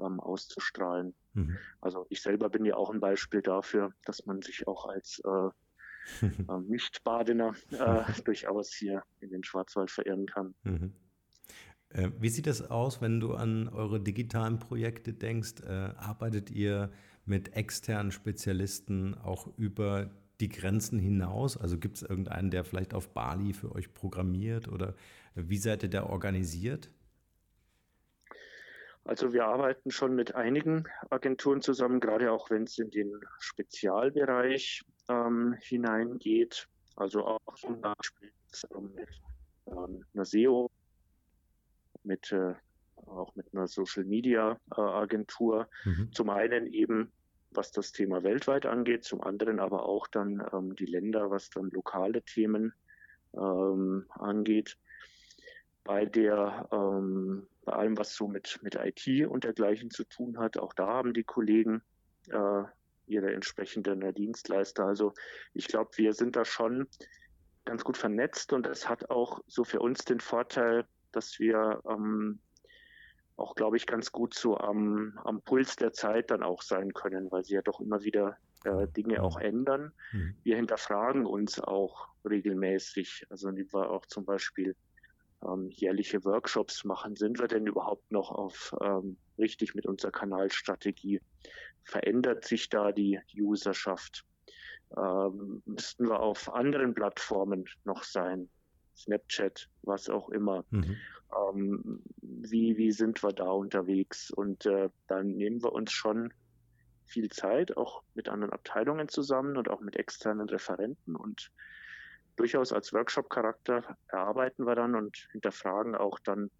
[SPEAKER 3] ähm, auszustrahlen. Mhm. Also ich selber bin ja auch ein Beispiel dafür, dass man sich auch als äh, äh, Nicht-Badener äh, durchaus hier in den Schwarzwald verirren kann. Mhm.
[SPEAKER 2] Äh, wie sieht das aus, wenn du an eure digitalen Projekte denkst? Äh, arbeitet ihr mit externen Spezialisten auch über die Grenzen hinaus? Also gibt es irgendeinen, der vielleicht auf Bali für euch programmiert oder wie seid ihr da organisiert?
[SPEAKER 3] Also wir arbeiten schon mit einigen Agenturen zusammen, gerade auch wenn es in den Spezialbereich ähm, hineingeht. Also auch zum Beispiel mit ähm, einer SEO, mit, äh, auch mit einer Social Media äh, Agentur. Mhm. Zum einen eben, was das Thema weltweit angeht, zum anderen aber auch dann ähm, die Länder, was dann lokale Themen ähm, angeht. Bei der ähm, bei allem, was so mit, mit IT und dergleichen zu tun hat. Auch da haben die Kollegen äh, ihre entsprechenden Dienstleister. Also ich glaube, wir sind da schon ganz gut vernetzt und es hat auch so für uns den Vorteil, dass wir ähm, auch, glaube ich, ganz gut so am, am Puls der Zeit dann auch sein können, weil sie ja doch immer wieder äh, Dinge auch ändern. Mhm. Wir hinterfragen uns auch regelmäßig. Also die war auch zum Beispiel ähm, jährliche Workshops machen. Sind wir denn überhaupt noch auf ähm, richtig mit unserer Kanalstrategie? Verändert sich da die Userschaft? Ähm, müssten wir auf anderen Plattformen noch sein? Snapchat, was auch immer. Mhm. Ähm, wie, wie sind wir da unterwegs? Und äh, dann nehmen wir uns schon viel Zeit, auch mit anderen Abteilungen zusammen und auch mit externen Referenten und durchaus als Workshop-Charakter erarbeiten wir dann und hinterfragen auch dann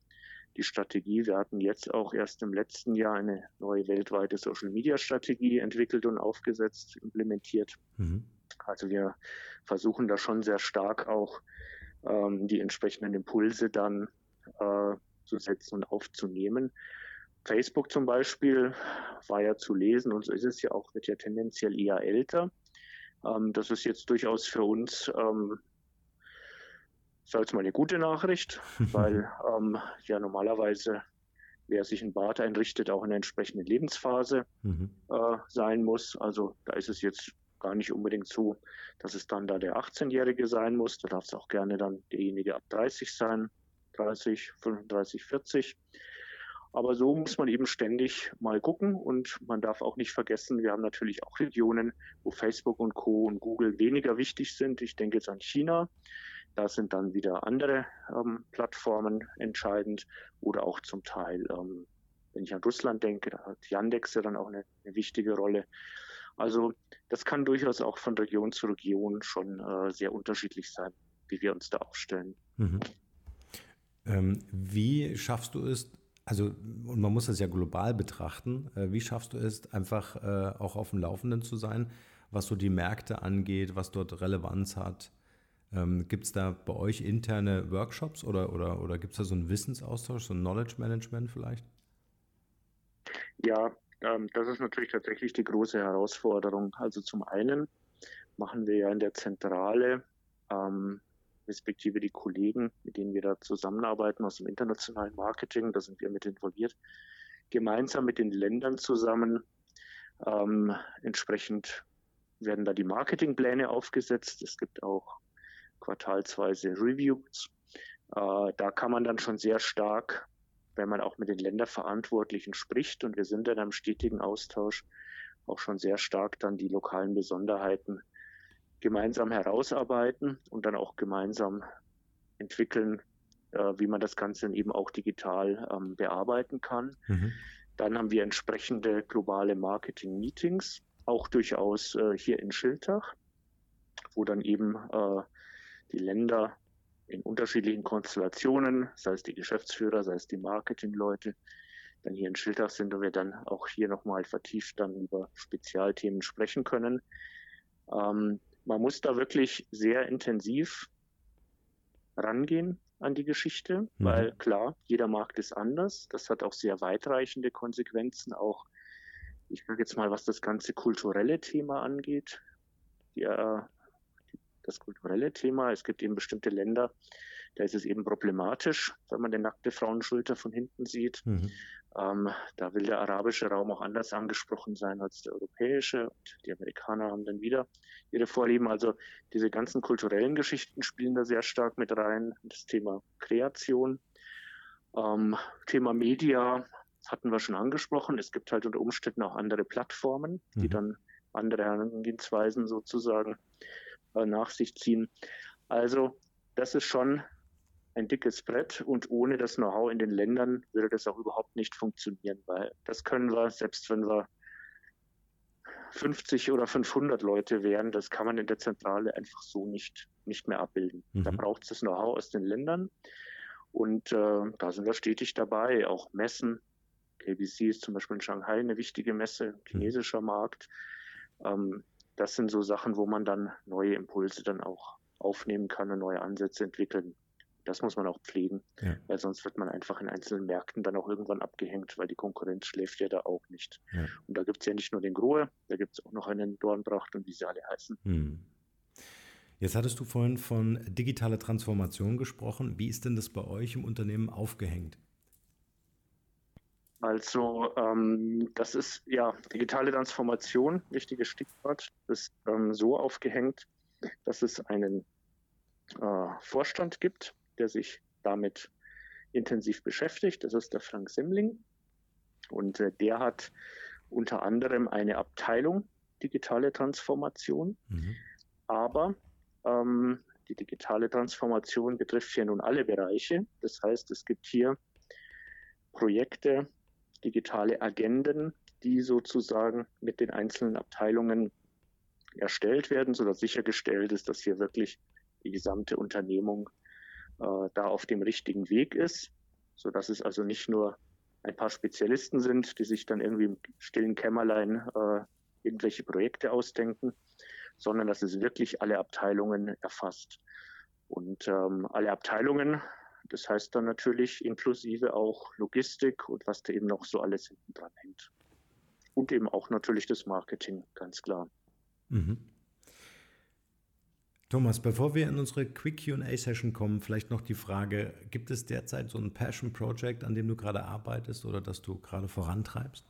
[SPEAKER 3] die Strategie. Wir hatten jetzt auch erst im letzten Jahr eine neue weltweite Social-Media-Strategie entwickelt und aufgesetzt, implementiert. Mhm. Also wir versuchen da schon sehr stark auch ähm, die entsprechenden Impulse dann äh, zu setzen und aufzunehmen. Facebook zum Beispiel war ja zu lesen und so ist es ja auch, wird ja tendenziell eher älter. Ähm, das ist jetzt durchaus für uns, ähm, sag jetzt mal, eine gute Nachricht, weil ähm, ja normalerweise, wer sich ein Bad einrichtet, auch in der entsprechenden Lebensphase mhm. äh, sein muss. Also da ist es jetzt gar nicht unbedingt so, dass es dann da der 18-Jährige sein muss. Da darf es auch gerne dann derjenige ab 30 sein, 30, 35, 40. Aber so muss man eben ständig mal gucken und man darf auch nicht vergessen, wir haben natürlich auch Regionen, wo Facebook und Co. und Google weniger wichtig sind. Ich denke jetzt an China. Da sind dann wieder andere ähm, Plattformen entscheidend oder auch zum Teil, ähm, wenn ich an Russland denke, da hat Yandex ja dann auch eine, eine wichtige Rolle. Also das kann durchaus auch von Region zu Region schon äh, sehr unterschiedlich sein, wie wir uns da aufstellen. Mhm.
[SPEAKER 2] Ähm, wie schaffst du es, also, und man muss das ja global betrachten. Äh, wie schaffst du es, einfach äh, auch auf dem Laufenden zu sein, was so die Märkte angeht, was dort Relevanz hat? Ähm, gibt es da bei euch interne Workshops oder, oder, oder gibt es da so einen Wissensaustausch, so ein Knowledge Management vielleicht?
[SPEAKER 3] Ja, ähm, das ist natürlich tatsächlich die große Herausforderung. Also zum einen machen wir ja in der Zentrale, ähm, respektive die Kollegen, mit denen wir da zusammenarbeiten aus dem internationalen Marketing, da sind wir mit involviert, gemeinsam mit den Ländern zusammen. Ähm, entsprechend werden da die Marketingpläne aufgesetzt. Es gibt auch quartalsweise Reviews. Äh, da kann man dann schon sehr stark, wenn man auch mit den Länderverantwortlichen spricht, und wir sind in einem stetigen Austausch, auch schon sehr stark dann die lokalen Besonderheiten gemeinsam herausarbeiten und dann auch gemeinsam entwickeln, äh, wie man das Ganze eben auch digital ähm, bearbeiten kann. Mhm. Dann haben wir entsprechende globale Marketing-Meetings, auch durchaus äh, hier in Schiltach, wo dann eben äh, die Länder in unterschiedlichen Konstellationen, sei es die Geschäftsführer, sei es die Marketingleute, dann hier in Schiltach sind und wir dann auch hier nochmal vertieft dann über Spezialthemen sprechen können. Ähm, man muss da wirklich sehr intensiv rangehen an die Geschichte, mhm. weil klar, jeder Markt ist anders. Das hat auch sehr weitreichende Konsequenzen, auch ich sage jetzt mal, was das ganze kulturelle Thema angeht. Die, äh, das kulturelle Thema. Es gibt eben bestimmte Länder, da ist es eben problematisch, wenn man eine nackte Frauenschulter von hinten sieht. Mhm. Ähm, da will der arabische Raum auch anders angesprochen sein als der europäische. Und die Amerikaner haben dann wieder ihre Vorlieben. Also diese ganzen kulturellen Geschichten spielen da sehr stark mit rein. Das Thema Kreation, ähm, Thema Media hatten wir schon angesprochen. Es gibt halt unter Umständen auch andere Plattformen, die mhm. dann andere Herangehensweisen sozusagen äh, nach sich ziehen. Also das ist schon ein dickes Brett und ohne das Know-how in den Ländern würde das auch überhaupt nicht funktionieren, weil das können wir, selbst wenn wir 50 oder 500 Leute wären, das kann man in der Zentrale einfach so nicht, nicht mehr abbilden. Mhm. Da braucht es das Know-how aus den Ländern und äh, da sind wir stetig dabei, auch Messen. KBC ist zum Beispiel in Shanghai eine wichtige Messe, chinesischer mhm. Markt. Ähm, das sind so Sachen, wo man dann neue Impulse dann auch aufnehmen kann und neue Ansätze entwickeln. Das muss man auch pflegen, ja. weil sonst wird man einfach in einzelnen Märkten dann auch irgendwann abgehängt, weil die Konkurrenz schläft ja da auch nicht. Ja. Und da gibt es ja nicht nur den Grohe, da gibt es auch noch einen Dornbracht und wie sie alle heißen. Hm.
[SPEAKER 2] Jetzt hattest du vorhin von digitaler Transformation gesprochen. Wie ist denn das bei euch im Unternehmen aufgehängt?
[SPEAKER 3] Also ähm, das ist ja digitale Transformation, wichtiges Stichwort, ist ähm, so aufgehängt, dass es einen äh, Vorstand gibt, der sich damit intensiv beschäftigt. Das ist der Frank Simmling. Und äh, der hat unter anderem eine Abteilung digitale Transformation. Mhm. Aber ähm, die digitale Transformation betrifft hier nun alle Bereiche. Das heißt, es gibt hier Projekte, digitale Agenden, die sozusagen mit den einzelnen Abteilungen erstellt werden, sodass sichergestellt ist, dass hier wirklich die gesamte Unternehmung äh, da auf dem richtigen Weg ist, sodass es also nicht nur ein paar Spezialisten sind, die sich dann irgendwie im stillen Kämmerlein äh, irgendwelche Projekte ausdenken, sondern dass es wirklich alle Abteilungen erfasst. Und ähm, alle Abteilungen, das heißt dann natürlich inklusive auch Logistik und was da eben noch so alles hinten dran hängt. Und eben auch natürlich das Marketing, ganz klar. Mhm.
[SPEAKER 2] Thomas, bevor wir in unsere Quick QA-Session kommen, vielleicht noch die Frage: Gibt es derzeit so ein Passion Project, an dem du gerade arbeitest oder das du gerade vorantreibst?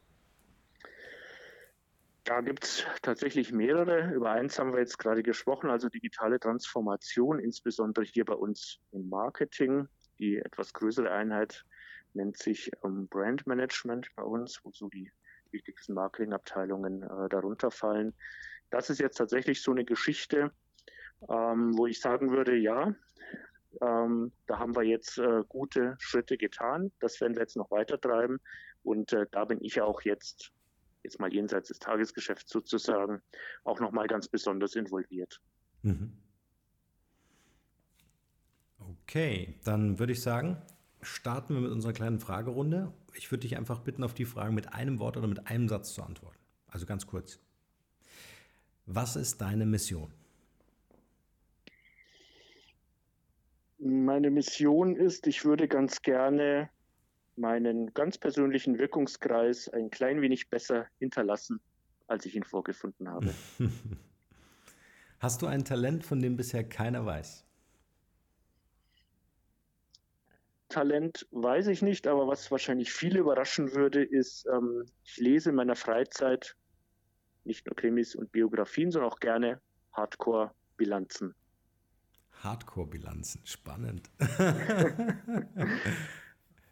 [SPEAKER 3] Da gibt es tatsächlich mehrere. Über eins haben wir jetzt gerade gesprochen, also digitale Transformation, insbesondere hier bei uns im Marketing. Die etwas größere Einheit nennt sich ähm, Brand Management bei uns, wo so die wichtigsten Marketingabteilungen äh, darunter fallen. Das ist jetzt tatsächlich so eine Geschichte, ähm, wo ich sagen würde, ja, ähm, da haben wir jetzt äh, gute Schritte getan. Das werden wir jetzt noch weiter treiben. Und äh, da bin ich auch jetzt, jetzt mal jenseits des Tagesgeschäfts sozusagen, auch nochmal ganz besonders involviert. Mhm.
[SPEAKER 2] Okay, dann würde ich sagen, starten wir mit unserer kleinen Fragerunde. Ich würde dich einfach bitten, auf die Fragen mit einem Wort oder mit einem Satz zu antworten. Also ganz kurz. Was ist deine Mission?
[SPEAKER 3] Meine Mission ist, ich würde ganz gerne meinen ganz persönlichen Wirkungskreis ein klein wenig besser hinterlassen, als ich ihn vorgefunden habe.
[SPEAKER 2] Hast du ein Talent, von dem bisher keiner weiß?
[SPEAKER 3] Talent weiß ich nicht, aber was wahrscheinlich viele überraschen würde, ist, ähm, ich lese in meiner Freizeit nicht nur Krimis und Biografien, sondern auch gerne Hardcore-Bilanzen.
[SPEAKER 2] Hardcore-Bilanzen, spannend.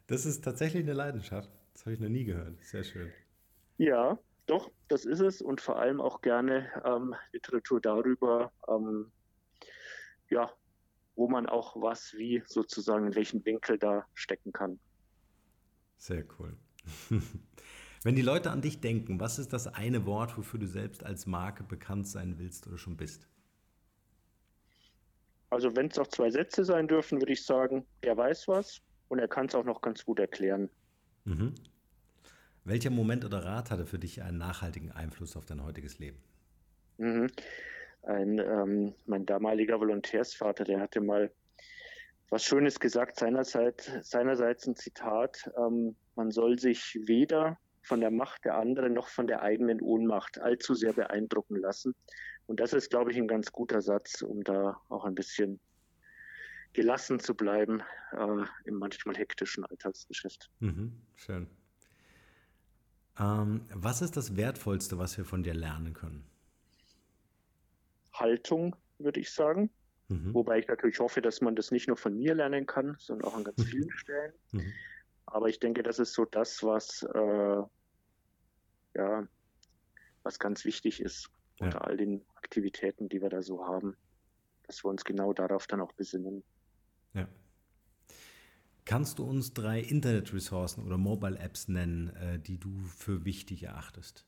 [SPEAKER 2] das ist tatsächlich eine Leidenschaft. Das habe ich noch nie gehört. Sehr schön.
[SPEAKER 3] Ja, doch, das ist es und vor allem auch gerne ähm, Literatur darüber, ähm, ja, wo man auch was wie sozusagen in welchen Winkel da stecken kann.
[SPEAKER 2] Sehr cool. Wenn die Leute an dich denken, was ist das eine Wort, wofür du selbst als Marke bekannt sein willst oder schon bist?
[SPEAKER 3] Also wenn es auch zwei Sätze sein dürfen, würde ich sagen, er weiß was und er kann es auch noch ganz gut erklären.
[SPEAKER 2] Mhm. Welcher Moment oder Rat hatte für dich einen nachhaltigen Einfluss auf dein heutiges Leben?
[SPEAKER 3] Mhm. Ein, ähm, mein damaliger Volontärsvater, der hatte mal was Schönes gesagt, seinerseits, seinerseits ein Zitat, ähm, man soll sich weder von der Macht der anderen noch von der eigenen Ohnmacht allzu sehr beeindrucken lassen. Und das ist, glaube ich, ein ganz guter Satz, um da auch ein bisschen gelassen zu bleiben äh, im manchmal hektischen Alltagsgeschäft.
[SPEAKER 2] Mhm, schön. Ähm, was ist das Wertvollste, was wir von dir lernen können?
[SPEAKER 3] Haltung, würde ich sagen. Mhm. Wobei ich natürlich hoffe, dass man das nicht nur von mir lernen kann, sondern auch an ganz vielen Stellen. Mhm. Aber ich denke, das ist so das, was, äh, ja, was ganz wichtig ist ja. unter all den Aktivitäten, die wir da so haben, dass wir uns genau darauf dann auch besinnen.
[SPEAKER 2] Ja. Kannst du uns drei Internetressourcen oder Mobile Apps nennen, äh, die du für wichtig erachtest?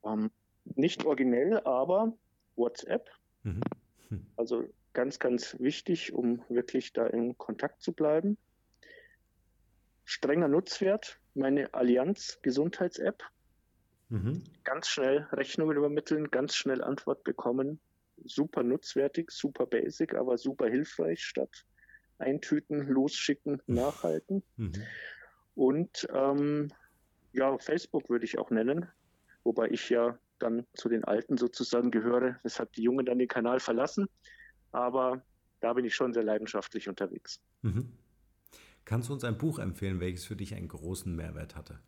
[SPEAKER 3] Um, ähm, nicht originell, aber WhatsApp. Mhm. Hm. Also ganz, ganz wichtig, um wirklich da in Kontakt zu bleiben. Strenger Nutzwert, meine Allianz Gesundheits-App. Mhm. Ganz schnell Rechnungen übermitteln, ganz schnell Antwort bekommen. Super nutzwertig, super basic, aber super hilfreich statt eintüten, losschicken, nachhalten. Mhm. Und ähm, ja, Facebook würde ich auch nennen, wobei ich ja dann zu den Alten sozusagen gehöre, weshalb die Jungen dann den Kanal verlassen aber da bin ich schon sehr leidenschaftlich unterwegs. Mhm.
[SPEAKER 2] Kannst du uns ein Buch empfehlen, welches für dich einen großen Mehrwert hatte?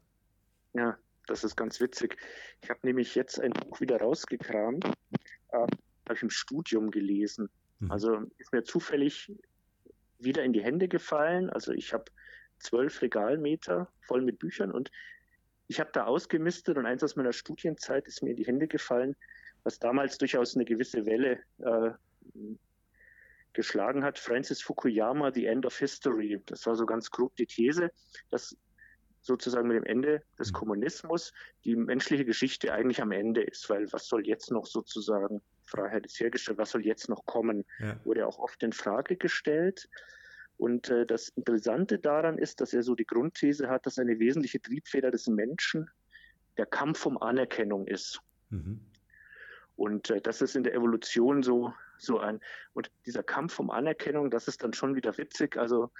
[SPEAKER 3] Ja, das ist ganz witzig. Ich habe nämlich jetzt ein Buch wieder rausgekramt, äh, habe ich im Studium gelesen. Mhm. Also ist mir zufällig wieder in die Hände gefallen. Also ich habe zwölf Regalmeter voll mit Büchern und ich habe da ausgemistet und eins aus meiner Studienzeit ist mir in die Hände gefallen, was damals durchaus eine gewisse Welle äh, geschlagen hat, Francis Fukuyama, The End of History. Das war so ganz grob die These, dass sozusagen mit dem Ende des mhm. Kommunismus die menschliche Geschichte eigentlich am Ende ist, weil was soll jetzt noch sozusagen, Freiheit ist hergestellt, was soll jetzt noch kommen, ja. wurde auch oft in Frage gestellt. Und äh, das Interessante daran ist, dass er so die Grundthese hat, dass eine wesentliche Triebfeder des Menschen der Kampf um Anerkennung ist. Mhm. Und äh, das ist in der Evolution so so ein. Und dieser Kampf um Anerkennung, das ist dann schon wieder witzig. Also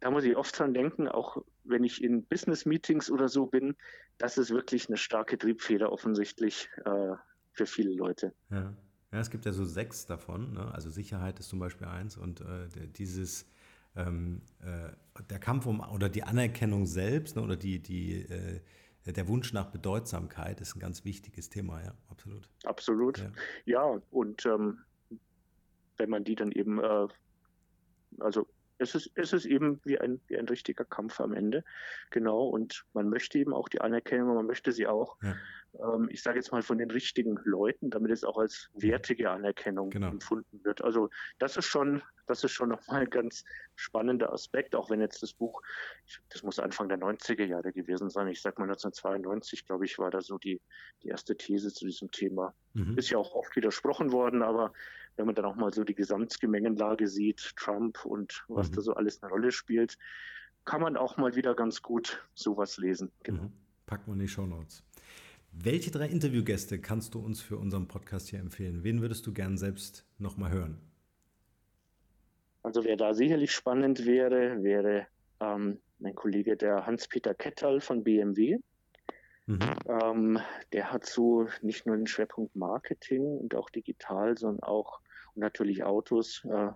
[SPEAKER 3] da muss ich oft dran denken, auch wenn ich in Business-Meetings oder so bin, das ist wirklich eine starke Triebfeder offensichtlich äh, für viele Leute.
[SPEAKER 2] Ja. ja. es gibt ja so sechs davon. Ne? Also Sicherheit ist zum Beispiel eins und äh, dieses ähm, äh, der Kampf um oder die Anerkennung selbst ne? oder die, die äh, der Wunsch nach Bedeutsamkeit ist ein ganz wichtiges Thema, ja, absolut.
[SPEAKER 3] Absolut. Ja, ja und ähm, wenn man die dann eben, äh, also es ist, es ist eben wie ein, wie ein richtiger Kampf am Ende. Genau. Und man möchte eben auch die Anerkennung, man möchte sie auch, ja. ähm, ich sage jetzt mal von den richtigen Leuten, damit es auch als wertige Anerkennung genau. empfunden wird. Also das ist schon, das ist schon nochmal ein ganz spannender Aspekt, auch wenn jetzt das Buch, das muss Anfang der 90er Jahre gewesen sein. Ich sag mal 1992, glaube ich, war da so die, die erste These zu diesem Thema. Mhm. Ist ja auch oft widersprochen worden, aber wenn man dann auch mal so die Gesamtgemengenlage sieht, Trump und was mhm. da so alles eine Rolle spielt, kann man auch mal wieder ganz gut sowas lesen.
[SPEAKER 2] Genau. Mhm. Packen wir in die Show Notes. Welche drei Interviewgäste kannst du uns für unseren Podcast hier empfehlen? Wen würdest du gern selbst nochmal hören?
[SPEAKER 3] Also wer da sicherlich spannend wäre, wäre ähm, mein Kollege der Hans-Peter Kettal von BMW. Mhm. Ähm, der hat so nicht nur den Schwerpunkt Marketing und auch digital, sondern auch natürlich Autos, äh,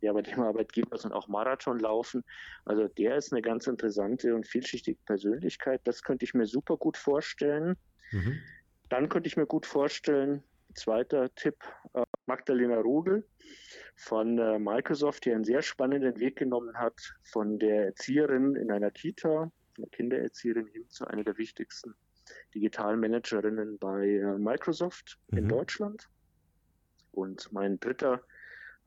[SPEAKER 3] ja, bei dem Arbeitgeber, sondern auch Marathon laufen. Also der ist eine ganz interessante und vielschichtige Persönlichkeit. Das könnte ich mir super gut vorstellen. Mhm. Dann könnte ich mir gut vorstellen, zweiter Tipp, äh, Magdalena Rudel von äh, Microsoft, die einen sehr spannenden Weg genommen hat von der Erzieherin in einer Kita, von der Kindererzieherin hin zu einer der wichtigsten Digitalmanagerinnen bei äh, Microsoft mhm. in Deutschland. Und mein dritter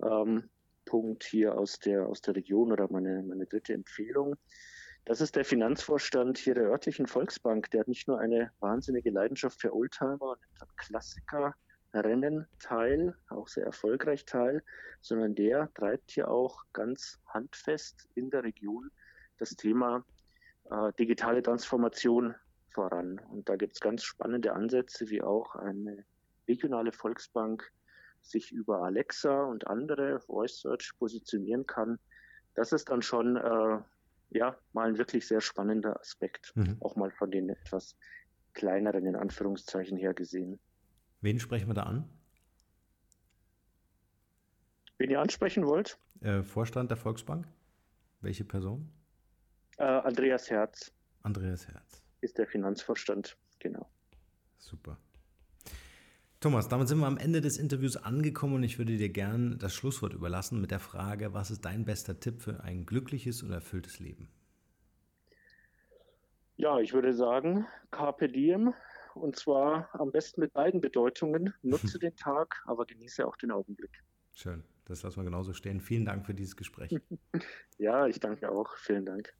[SPEAKER 3] ähm, Punkt hier aus der, aus der Region oder meine, meine dritte Empfehlung, das ist der Finanzvorstand hier der örtlichen Volksbank. Der hat nicht nur eine wahnsinnige Leidenschaft für Oldtimer und Klassiker Rennen teil, auch sehr erfolgreich teil, sondern der treibt hier auch ganz handfest in der Region das Thema äh, digitale Transformation voran. Und da gibt es ganz spannende Ansätze, wie auch eine regionale Volksbank sich über Alexa und andere Voice Search positionieren kann. Das ist dann schon äh, ja mal ein wirklich sehr spannender Aspekt, mhm. auch mal von den etwas kleineren in Anführungszeichen her gesehen.
[SPEAKER 2] Wen sprechen wir da an?
[SPEAKER 3] Wen ihr ansprechen wollt?
[SPEAKER 2] Äh, Vorstand der Volksbank? Welche Person?
[SPEAKER 3] Äh, Andreas Herz.
[SPEAKER 2] Andreas Herz.
[SPEAKER 3] Ist der Finanzvorstand, genau.
[SPEAKER 2] Super. Thomas, damit sind wir am Ende des Interviews angekommen und ich würde dir gern das Schlusswort überlassen mit der Frage, was ist dein bester Tipp für ein glückliches und erfülltes Leben?
[SPEAKER 3] Ja, ich würde sagen, Carpe Diem, und zwar am besten mit beiden Bedeutungen. Nutze den Tag, aber genieße auch den Augenblick.
[SPEAKER 2] Schön, das lassen wir genauso stehen. Vielen Dank für dieses Gespräch.
[SPEAKER 3] ja, ich danke auch. Vielen Dank.